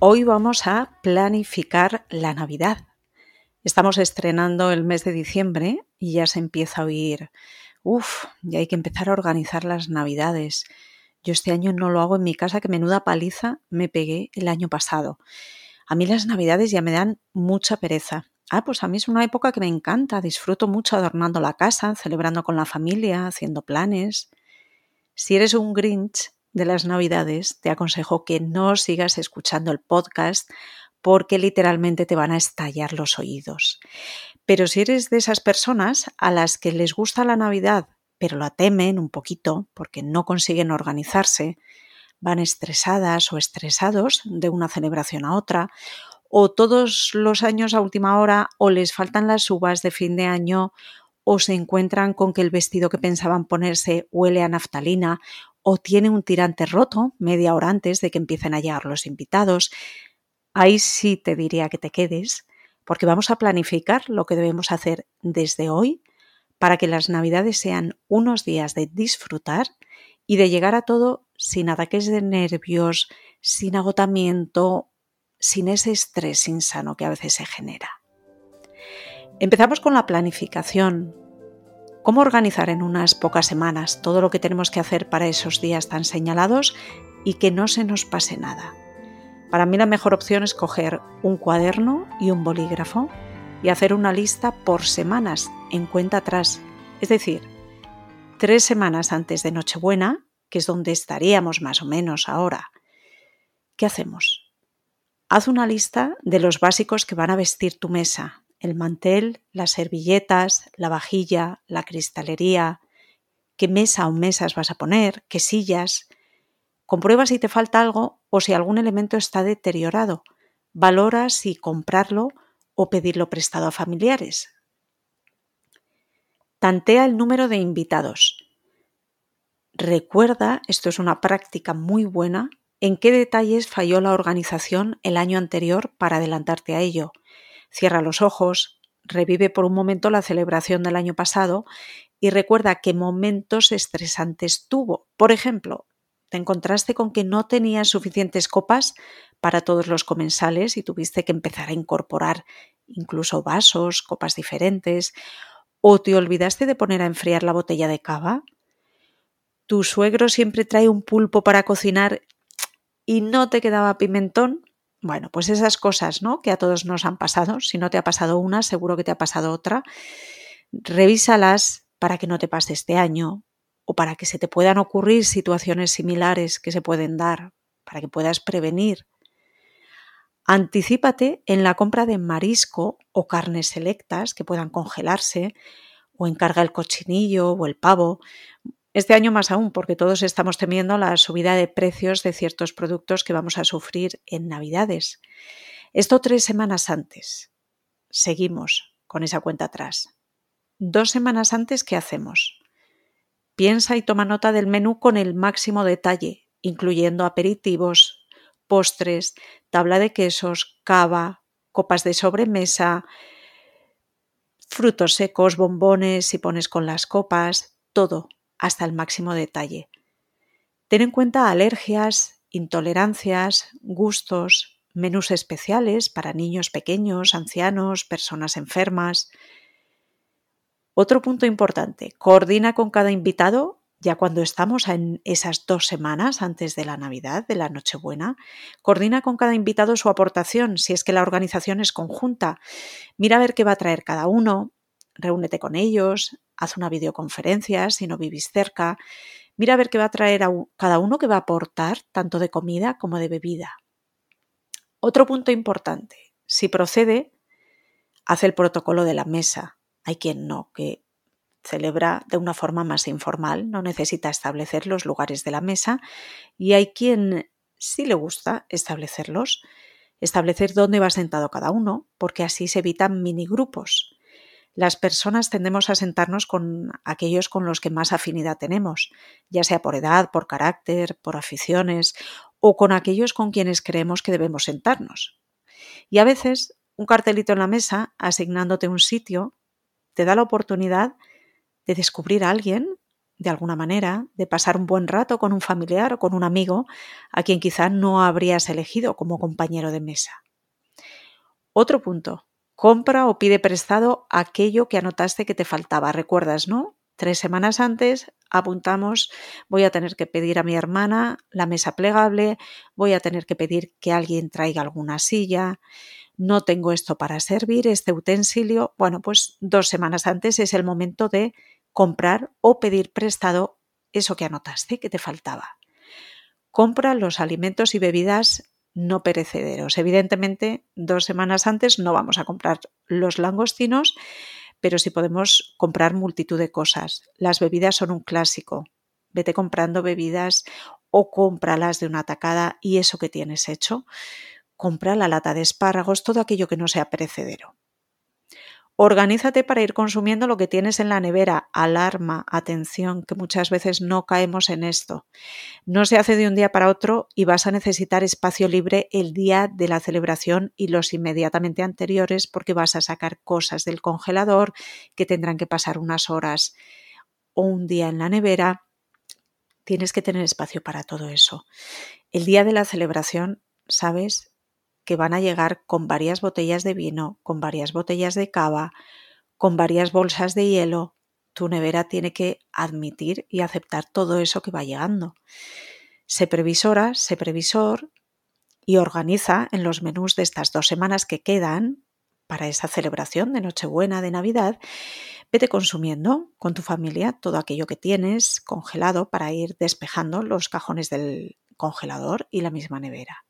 Hoy vamos a planificar la Navidad. Estamos estrenando el mes de diciembre y ya se empieza a oír, uff, ya hay que empezar a organizar las Navidades. Yo este año no lo hago en mi casa, que menuda paliza me pegué el año pasado. A mí las Navidades ya me dan mucha pereza. Ah, pues a mí es una época que me encanta, disfruto mucho adornando la casa, celebrando con la familia, haciendo planes. Si eres un Grinch, de las Navidades, te aconsejo que no sigas escuchando el podcast porque literalmente te van a estallar los oídos. Pero si eres de esas personas a las que les gusta la Navidad, pero la temen un poquito porque no consiguen organizarse, van estresadas o estresados de una celebración a otra, o todos los años a última hora, o les faltan las uvas de fin de año, o se encuentran con que el vestido que pensaban ponerse huele a naftalina, o tiene un tirante roto media hora antes de que empiecen a llegar los invitados, ahí sí te diría que te quedes, porque vamos a planificar lo que debemos hacer desde hoy para que las navidades sean unos días de disfrutar y de llegar a todo sin ataques de nervios, sin agotamiento, sin ese estrés insano que a veces se genera. Empezamos con la planificación, cómo organizar en unas pocas semanas todo lo que tenemos que hacer para esos días tan señalados y que no se nos pase nada. Para mí la mejor opción es coger un cuaderno y un bolígrafo y hacer una lista por semanas en cuenta atrás. Es decir, tres semanas antes de Nochebuena, que es donde estaríamos más o menos ahora. ¿Qué hacemos? Haz una lista de los básicos que van a vestir tu mesa, el mantel, las servilletas, la vajilla, la cristalería, qué mesa o mesas vas a poner, qué sillas. Comprueba si te falta algo o si algún elemento está deteriorado. Valora si comprarlo o pedirlo prestado a familiares. Tantea el número de invitados. Recuerda, esto es una práctica muy buena, en qué detalles falló la organización el año anterior para adelantarte a ello Cierra los ojos, revive por un momento la celebración del año pasado y recuerda qué momentos estresantes tuvo. Por ejemplo, te encontraste con que no tenías suficientes copas para todos los comensales y tuviste que empezar a incorporar incluso vasos, copas diferentes, o te olvidaste de poner a enfriar la botella de cava. Tu suegro siempre trae un pulpo para cocinar y no te quedaba pimentón. Bueno, pues esas cosas, ¿no? Que a todos nos han pasado. Si no te ha pasado una, seguro que te ha pasado otra. Revísalas para que no te pase este año o para que se te puedan ocurrir situaciones similares que se pueden dar, para que puedas prevenir. Anticípate en la compra de marisco o carnes selectas que puedan congelarse o encarga el cochinillo o el pavo. Este año más aún, porque todos estamos temiendo la subida de precios de ciertos productos que vamos a sufrir en Navidades. Esto tres semanas antes. Seguimos con esa cuenta atrás. Dos semanas antes, ¿qué hacemos? Piensa y toma nota del menú con el máximo detalle, incluyendo aperitivos, postres, tabla de quesos, cava, copas de sobremesa, frutos secos, bombones, si pones con las copas, todo hasta el máximo detalle. Ten en cuenta alergias, intolerancias, gustos, menús especiales para niños pequeños, ancianos, personas enfermas. Otro punto importante, coordina con cada invitado ya cuando estamos en esas dos semanas antes de la Navidad, de la Nochebuena, coordina con cada invitado su aportación, si es que la organización es conjunta. Mira a ver qué va a traer cada uno, reúnete con ellos, haz una videoconferencia si no vivís cerca, mira a ver qué va a traer cada uno que va a aportar tanto de comida como de bebida. Otro punto importante, si procede, haz el protocolo de la mesa. Hay quien no, que celebra de una forma más informal, no necesita establecer los lugares de la mesa y hay quien sí le gusta establecerlos. Establecer dónde va sentado cada uno, porque así se evitan minigrupos. Las personas tendemos a sentarnos con aquellos con los que más afinidad tenemos, ya sea por edad, por carácter, por aficiones o con aquellos con quienes creemos que debemos sentarnos. Y a veces un cartelito en la mesa asignándote un sitio te da la oportunidad de descubrir a alguien de alguna manera, de pasar un buen rato con un familiar o con un amigo a quien quizá no habrías elegido como compañero de mesa. Otro punto, compra o pide prestado aquello que anotaste que te faltaba. Recuerdas, ¿no? Tres semanas antes apuntamos, voy a tener que pedir a mi hermana la mesa plegable, voy a tener que pedir que alguien traiga alguna silla, no tengo esto para servir, este utensilio. Bueno, pues dos semanas antes es el momento de comprar o pedir prestado eso que anotaste que te faltaba. Compra los alimentos y bebidas no perecederos. Evidentemente, dos semanas antes no vamos a comprar los langostinos, pero sí podemos comprar multitud de cosas. Las bebidas son un clásico. Vete comprando bebidas o cómpralas de una tacada y eso que tienes hecho. Compra la lata de espárragos, todo aquello que no sea perecedero. Organízate para ir consumiendo lo que tienes en la nevera. Alarma, atención, que muchas veces no caemos en esto. No se hace de un día para otro y vas a necesitar espacio libre el día de la celebración y los inmediatamente anteriores porque vas a sacar cosas del congelador que tendrán que pasar unas horas o un día en la nevera. Tienes que tener espacio para todo eso. El día de la celebración, ¿sabes? Que van a llegar con varias botellas de vino, con varias botellas de cava, con varias bolsas de hielo. Tu nevera tiene que admitir y aceptar todo eso que va llegando. Se previsora, se previsor y organiza en los menús de estas dos semanas que quedan para esa celebración de Nochebuena, de Navidad, vete consumiendo con tu familia todo aquello que tienes congelado para ir despejando los cajones del congelador y la misma nevera.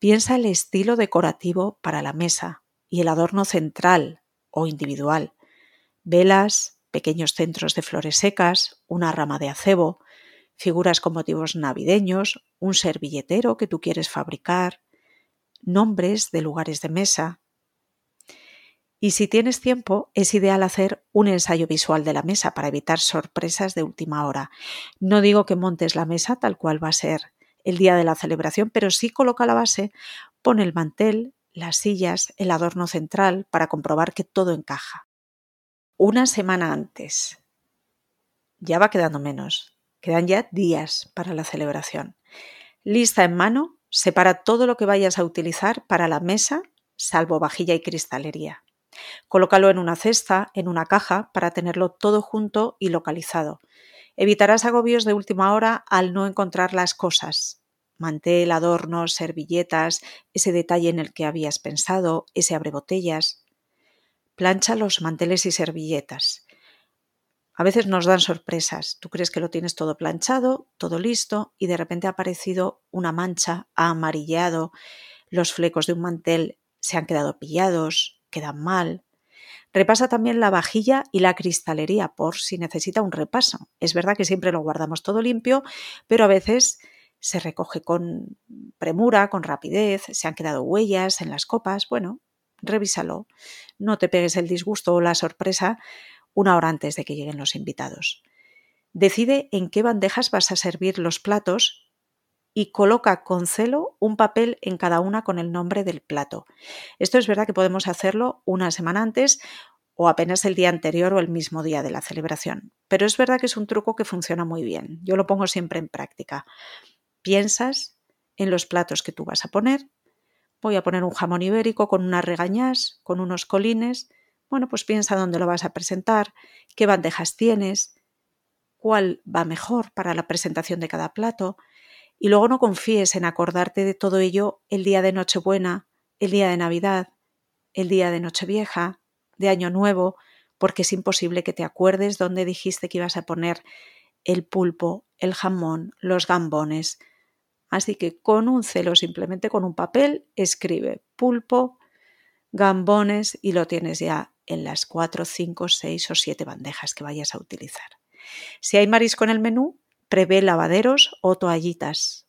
Piensa el estilo decorativo para la mesa y el adorno central o individual. Velas, pequeños centros de flores secas, una rama de acebo, figuras con motivos navideños, un servilletero que tú quieres fabricar, nombres de lugares de mesa. Y si tienes tiempo, es ideal hacer un ensayo visual de la mesa para evitar sorpresas de última hora. No digo que montes la mesa tal cual va a ser el día de la celebración, pero sí coloca la base, pone el mantel, las sillas, el adorno central para comprobar que todo encaja. Una semana antes. Ya va quedando menos. Quedan ya días para la celebración. Lista en mano, separa todo lo que vayas a utilizar para la mesa, salvo vajilla y cristalería. Colócalo en una cesta, en una caja, para tenerlo todo junto y localizado. Evitarás agobios de última hora al no encontrar las cosas. Mantel, adornos, servilletas, ese detalle en el que habías pensado, ese abrebotellas. Plancha los manteles y servilletas. A veces nos dan sorpresas. Tú crees que lo tienes todo planchado, todo listo, y de repente ha aparecido una mancha, ha amarillado, los flecos de un mantel se han quedado pillados, quedan mal. Repasa también la vajilla y la cristalería por si necesita un repaso. Es verdad que siempre lo guardamos todo limpio, pero a veces se recoge con premura, con rapidez, se han quedado huellas en las copas. Bueno, revísalo. No te pegues el disgusto o la sorpresa una hora antes de que lleguen los invitados. Decide en qué bandejas vas a servir los platos y coloca con celo un papel en cada una con el nombre del plato. Esto es verdad que podemos hacerlo una semana antes o apenas el día anterior o el mismo día de la celebración, pero es verdad que es un truco que funciona muy bien. Yo lo pongo siempre en práctica. Piensas en los platos que tú vas a poner. Voy a poner un jamón ibérico con unas regañas, con unos colines. Bueno, pues piensa dónde lo vas a presentar, qué bandejas tienes, cuál va mejor para la presentación de cada plato y luego no confíes en acordarte de todo ello el día de Nochebuena, el día de Navidad, el día de Nochevieja, de Año Nuevo, porque es imposible que te acuerdes dónde dijiste que ibas a poner el pulpo, el jamón, los gambones. Así que con un celo, simplemente con un papel, escribe pulpo, gambones y lo tienes ya en las cuatro, cinco, seis o siete bandejas que vayas a utilizar. Si hay marisco en el menú, prevé lavaderos o toallitas.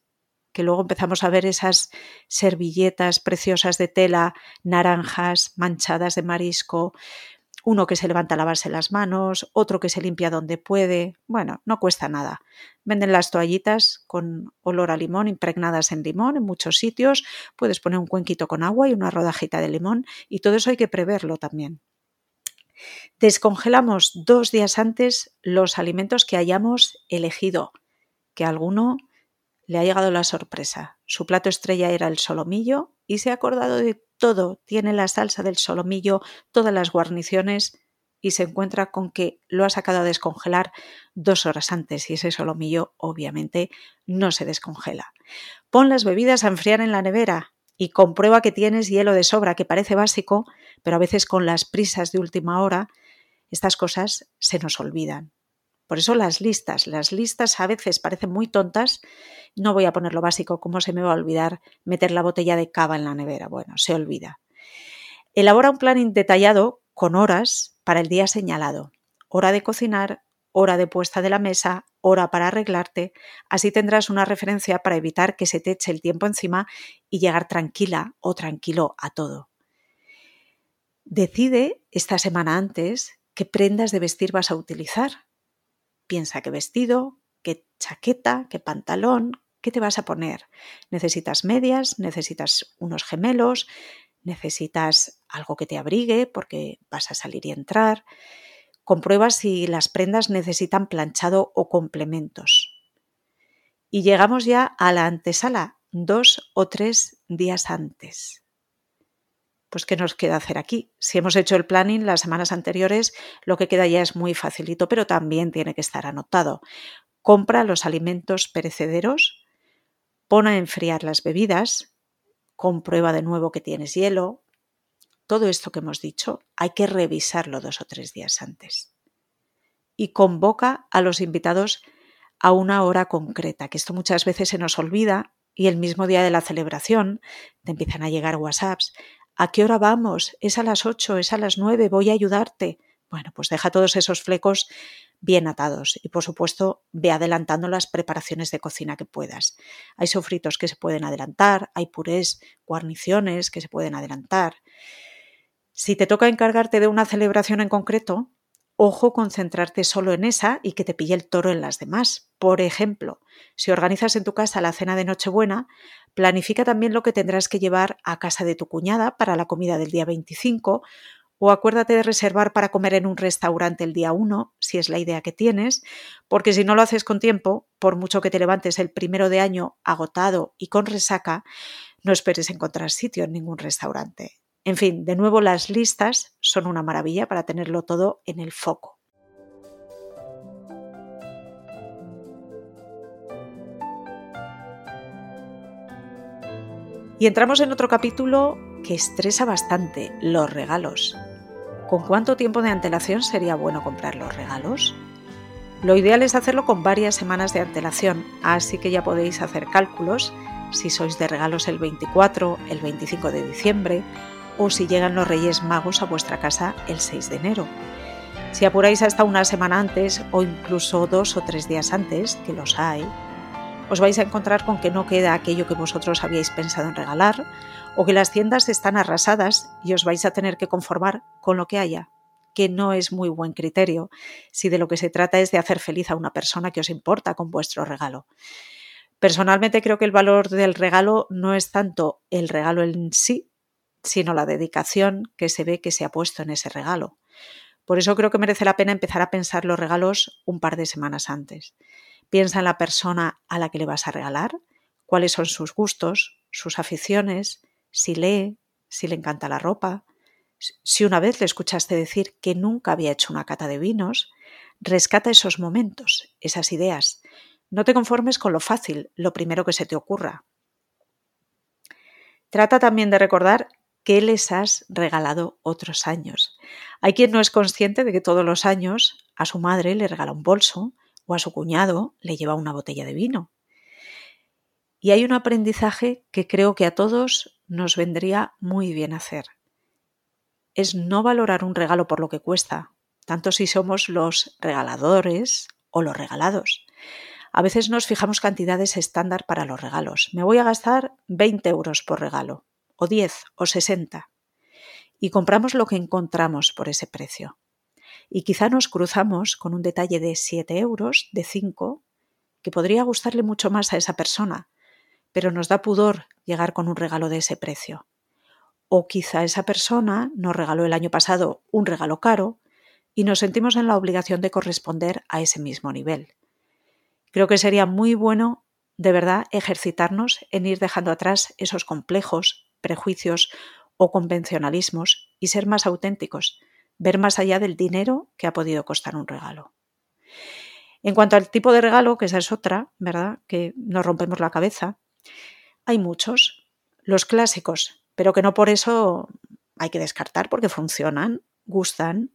que luego empezamos a ver esas servilletas preciosas de tela, naranjas manchadas de marisco, uno que se levanta a lavarse las manos, otro que se limpia donde puede. Bueno, no cuesta nada. Venden las toallitas con olor a limón, impregnadas en limón en muchos sitios. Puedes poner un cuenquito con agua y una rodajita de limón y todo eso hay que preverlo también. Descongelamos dos días antes los alimentos que hayamos elegido, que a alguno le ha llegado la sorpresa. Su plato estrella era el solomillo y se ha acordado de todo. Tiene la salsa del solomillo, todas las guarniciones y se encuentra con que lo ha sacado a descongelar dos horas antes y ese solomillo obviamente no se descongela. Pon las bebidas a enfriar en la nevera y comprueba que tienes hielo de sobra, que parece básico, pero a veces con las prisas de última hora estas cosas se nos olvidan. Por eso las listas, las listas a veces parecen muy tontas. No voy a poner lo básico, ¿cómo se me va a olvidar meter la botella de cava en la nevera? Bueno, se olvida. Elabora un plan detallado con horas para el día señalado. Hora de cocinar, hora de puesta de la mesa, hora para arreglarte. Así tendrás una referencia para evitar que se te eche el tiempo encima y llegar tranquila o tranquilo a todo. Decide esta semana antes qué prendas de vestir vas a utilizar. Piensa qué vestido, qué chaqueta, qué pantalón, qué te vas a poner. ¿Necesitas medias? ¿Necesitas unos gemelos? ¿Necesitas algo que te abrigue porque vas a salir y entrar? Comprueba si las prendas necesitan planchado o complementos. Y llegamos ya a la antesala, dos o tres días antes. Pues, ¿qué nos queda hacer aquí? Si hemos hecho el planning las semanas anteriores, lo que queda ya es muy facilito, pero también tiene que estar anotado. Compra los alimentos perecederos, pon a enfriar las bebidas, comprueba de nuevo que tienes hielo. Todo esto que hemos dicho hay que revisarlo dos o tres días antes. Y convoca a los invitados a una hora concreta, que esto muchas veces se nos olvida y el mismo día de la celebración te empiezan a llegar WhatsApps. ¿A qué hora vamos? Es a las 8, es a las 9, voy a ayudarte. Bueno, pues deja todos esos flecos bien atados y por supuesto ve adelantando las preparaciones de cocina que puedas. Hay sofritos que se pueden adelantar, hay purés, guarniciones que se pueden adelantar. Si te toca encargarte de una celebración en concreto, ojo concentrarte solo en esa y que te pille el toro en las demás. Por ejemplo, si organizas en tu casa la cena de Nochebuena, planifica también lo que tendrás que llevar a casa de tu cuñada para la comida del día 25 o acuérdate de reservar para comer en un restaurante el día 1, si es la idea que tienes, porque si no lo haces con tiempo, por mucho que te levantes el primero de año agotado y con resaca, no esperes encontrar sitio en ningún restaurante. En fin, de nuevo las listas son una maravilla para tenerlo todo en el foco. Y entramos en otro capítulo que estresa bastante, los regalos. ¿Con cuánto tiempo de antelación sería bueno comprar los regalos? Lo ideal es hacerlo con varias semanas de antelación, así que ya podéis hacer cálculos si sois de regalos el 24, el 25 de diciembre o si llegan los Reyes Magos a vuestra casa el 6 de enero. Si apuráis hasta una semana antes o incluso dos o tres días antes, que los hay, os vais a encontrar con que no queda aquello que vosotros habíais pensado en regalar o que las tiendas están arrasadas y os vais a tener que conformar con lo que haya, que no es muy buen criterio si de lo que se trata es de hacer feliz a una persona que os importa con vuestro regalo. Personalmente creo que el valor del regalo no es tanto el regalo en sí, sino la dedicación que se ve que se ha puesto en ese regalo. Por eso creo que merece la pena empezar a pensar los regalos un par de semanas antes. Piensa en la persona a la que le vas a regalar, cuáles son sus gustos, sus aficiones, si lee, si le encanta la ropa. Si una vez le escuchaste decir que nunca había hecho una cata de vinos, rescata esos momentos, esas ideas. No te conformes con lo fácil, lo primero que se te ocurra. Trata también de recordar qué les has regalado otros años. Hay quien no es consciente de que todos los años a su madre le regala un bolso o a su cuñado le lleva una botella de vino. Y hay un aprendizaje que creo que a todos nos vendría muy bien hacer. Es no valorar un regalo por lo que cuesta, tanto si somos los regaladores o los regalados. A veces nos fijamos cantidades estándar para los regalos. Me voy a gastar 20 euros por regalo, o 10, o 60. Y compramos lo que encontramos por ese precio. Y quizá nos cruzamos con un detalle de 7 euros, de 5, que podría gustarle mucho más a esa persona, pero nos da pudor llegar con un regalo de ese precio. O quizá esa persona nos regaló el año pasado un regalo caro y nos sentimos en la obligación de corresponder a ese mismo nivel. Creo que sería muy bueno, de verdad, ejercitarnos en ir dejando atrás esos complejos, prejuicios o convencionalismos y ser más auténticos, ver más allá del dinero que ha podido costar un regalo. En cuanto al tipo de regalo, que esa es otra, ¿verdad? Que nos rompemos la cabeza, hay muchos, los clásicos, pero que no por eso hay que descartar porque funcionan, gustan.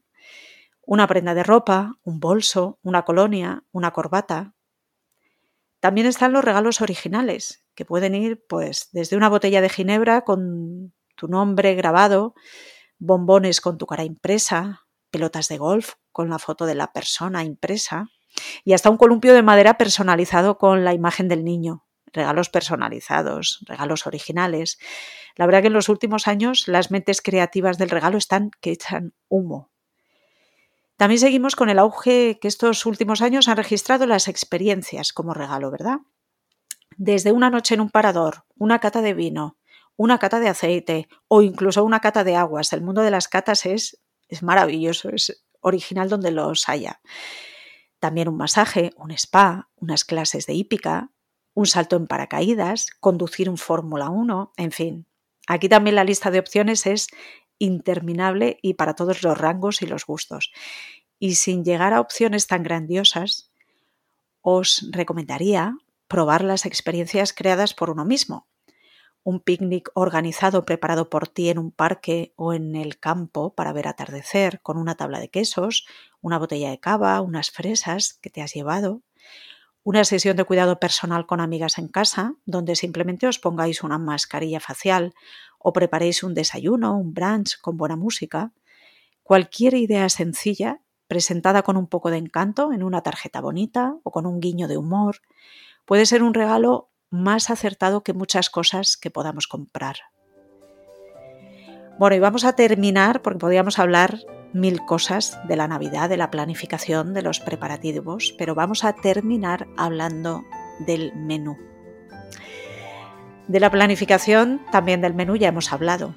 Una prenda de ropa, un bolso, una colonia, una corbata. También están los regalos originales, que pueden ir pues desde una botella de ginebra con tu nombre grabado, bombones con tu cara impresa, pelotas de golf con la foto de la persona impresa y hasta un columpio de madera personalizado con la imagen del niño regalos personalizados, regalos originales. La verdad que en los últimos años las mentes creativas del regalo están que echan humo. También seguimos con el auge que estos últimos años han registrado las experiencias como regalo, ¿verdad? Desde una noche en un parador, una cata de vino, una cata de aceite o incluso una cata de aguas. El mundo de las catas es, es maravilloso, es original donde los haya. También un masaje, un spa, unas clases de hípica, un salto en paracaídas, conducir un Fórmula 1, en fin. Aquí también la lista de opciones es interminable y para todos los rangos y los gustos. Y sin llegar a opciones tan grandiosas, os recomendaría probar las experiencias creadas por uno mismo. Un picnic organizado preparado por ti en un parque o en el campo para ver atardecer con una tabla de quesos, una botella de cava, unas fresas que te has llevado, una sesión de cuidado personal con amigas en casa, donde simplemente os pongáis una mascarilla facial o preparéis un desayuno, un brunch con buena música. Cualquier idea sencilla, presentada con un poco de encanto en una tarjeta bonita o con un guiño de humor, puede ser un regalo más acertado que muchas cosas que podamos comprar. Bueno, y vamos a terminar, porque podríamos hablar mil cosas de la Navidad, de la planificación, de los preparativos, pero vamos a terminar hablando del menú. De la planificación, también del menú ya hemos hablado,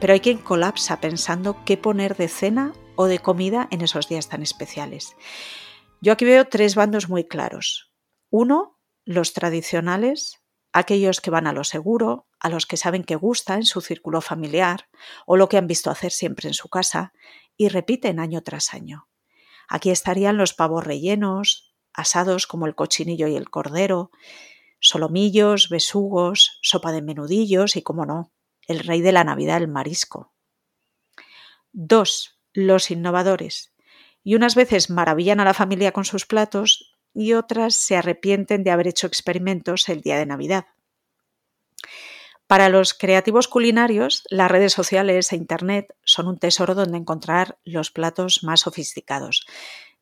pero hay quien colapsa pensando qué poner de cena o de comida en esos días tan especiales. Yo aquí veo tres bandos muy claros. Uno, los tradicionales, aquellos que van a lo seguro, a los que saben que gusta en su círculo familiar o lo que han visto hacer siempre en su casa, y repiten año tras año. Aquí estarían los pavos rellenos, asados como el cochinillo y el cordero, solomillos, besugos, sopa de menudillos y, como no, el rey de la Navidad, el marisco. 2. Los innovadores. Y unas veces maravillan a la familia con sus platos y otras se arrepienten de haber hecho experimentos el día de Navidad. Para los creativos culinarios, las redes sociales e Internet son un tesoro donde encontrar los platos más sofisticados,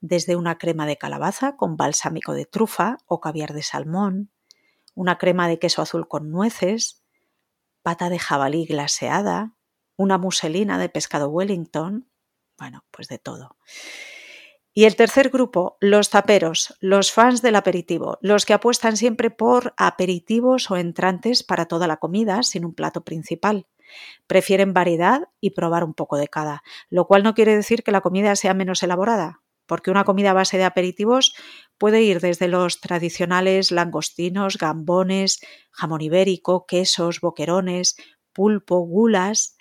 desde una crema de calabaza con balsámico de trufa o caviar de salmón, una crema de queso azul con nueces, pata de jabalí glaseada, una muselina de pescado Wellington, bueno, pues de todo. Y el tercer grupo, los taperos, los fans del aperitivo, los que apuestan siempre por aperitivos o entrantes para toda la comida sin un plato principal. Prefieren variedad y probar un poco de cada, lo cual no quiere decir que la comida sea menos elaborada, porque una comida a base de aperitivos puede ir desde los tradicionales langostinos, gambones, jamón ibérico, quesos, boquerones, pulpo, gulas,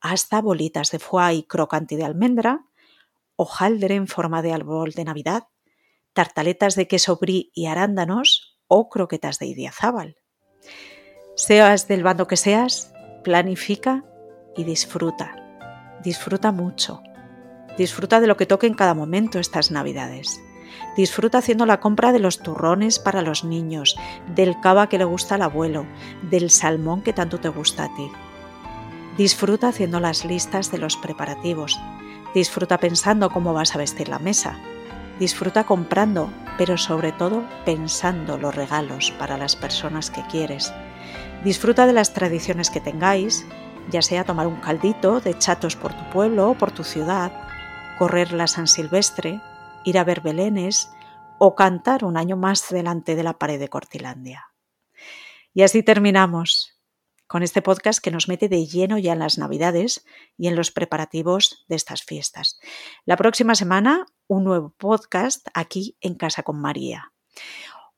hasta bolitas de foie y crocante de almendra, hojaldre en forma de árbol de Navidad, tartaletas de queso brie y arándanos o croquetas de idiazábal. Seas del bando que seas, planifica y disfruta. Disfruta mucho. Disfruta de lo que toque en cada momento estas Navidades. Disfruta haciendo la compra de los turrones para los niños, del cava que le gusta al abuelo, del salmón que tanto te gusta a ti. Disfruta haciendo las listas de los preparativos, Disfruta pensando cómo vas a vestir la mesa. Disfruta comprando, pero sobre todo pensando los regalos para las personas que quieres. Disfruta de las tradiciones que tengáis, ya sea tomar un caldito de chatos por tu pueblo o por tu ciudad, correr la San Silvestre, ir a ver belenes o cantar un año más delante de la pared de Cortilandia. Y así terminamos con este podcast que nos mete de lleno ya en las Navidades y en los preparativos de estas fiestas. La próxima semana, un nuevo podcast aquí en Casa con María.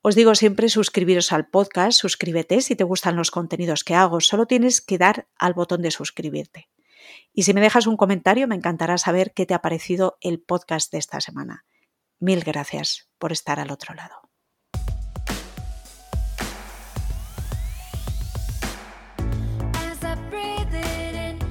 Os digo siempre suscribiros al podcast, suscríbete si te gustan los contenidos que hago, solo tienes que dar al botón de suscribirte. Y si me dejas un comentario, me encantará saber qué te ha parecido el podcast de esta semana. Mil gracias por estar al otro lado.